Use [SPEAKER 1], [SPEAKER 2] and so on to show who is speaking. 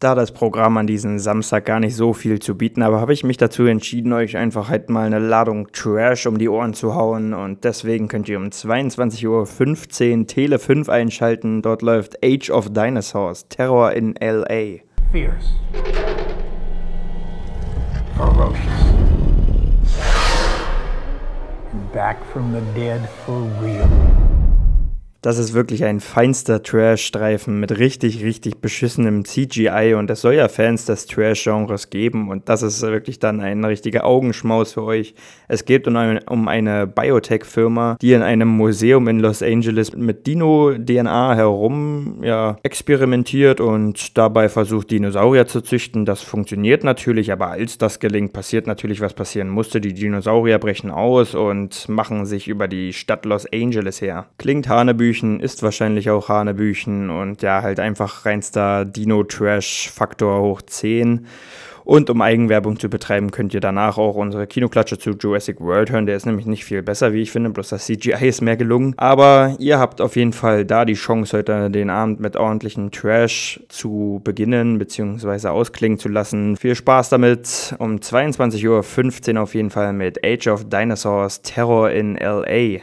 [SPEAKER 1] Da das Programm an diesem Samstag gar nicht so viel zu bieten, aber habe ich mich dazu entschieden, euch einfach halt mal eine Ladung Trash um die Ohren zu hauen und deswegen könnt ihr um 22.15 Uhr Tele 5 einschalten. Dort läuft Age of Dinosaurs, Terror in L.A.
[SPEAKER 2] Fierce. Ferocious. Back from the dead for real.
[SPEAKER 1] Das ist wirklich ein feinster Trash-Streifen mit richtig, richtig beschissenem CGI und es soll ja Fans des Trash-Genres geben und das ist wirklich dann ein richtiger Augenschmaus für euch. Es geht um eine, Biotech-Firma, die in einem Museum in Los Angeles mit Dino-DNA herum ja, experimentiert und dabei versucht, Dinosaurier zu züchten. Das funktioniert natürlich, aber als das gelingt, passiert natürlich, was passieren musste. Die Dinosaurier brechen aus und machen sich über die Stadt Los Angeles her. Klingt Hanebüchen Hanebüchen ist wahrscheinlich auch Hanebüchen und ja, halt einfach reinster Dino-Trash-Faktor hoch 10. Und um Eigenwerbung zu betreiben, könnt ihr danach auch unsere Kinoklatsche zu Jurassic World hören. Der ist nämlich nicht viel besser, wie ich finde, bloß das CGI ist mehr gelungen. Aber ihr habt auf jeden Fall da die Chance, heute den Abend mit ordentlichen Trash zu beginnen bzw. ausklingen zu lassen. Viel Spaß damit. Um 22.15 Uhr auf jeden Fall mit Age of Dinosaurs Terror in LA.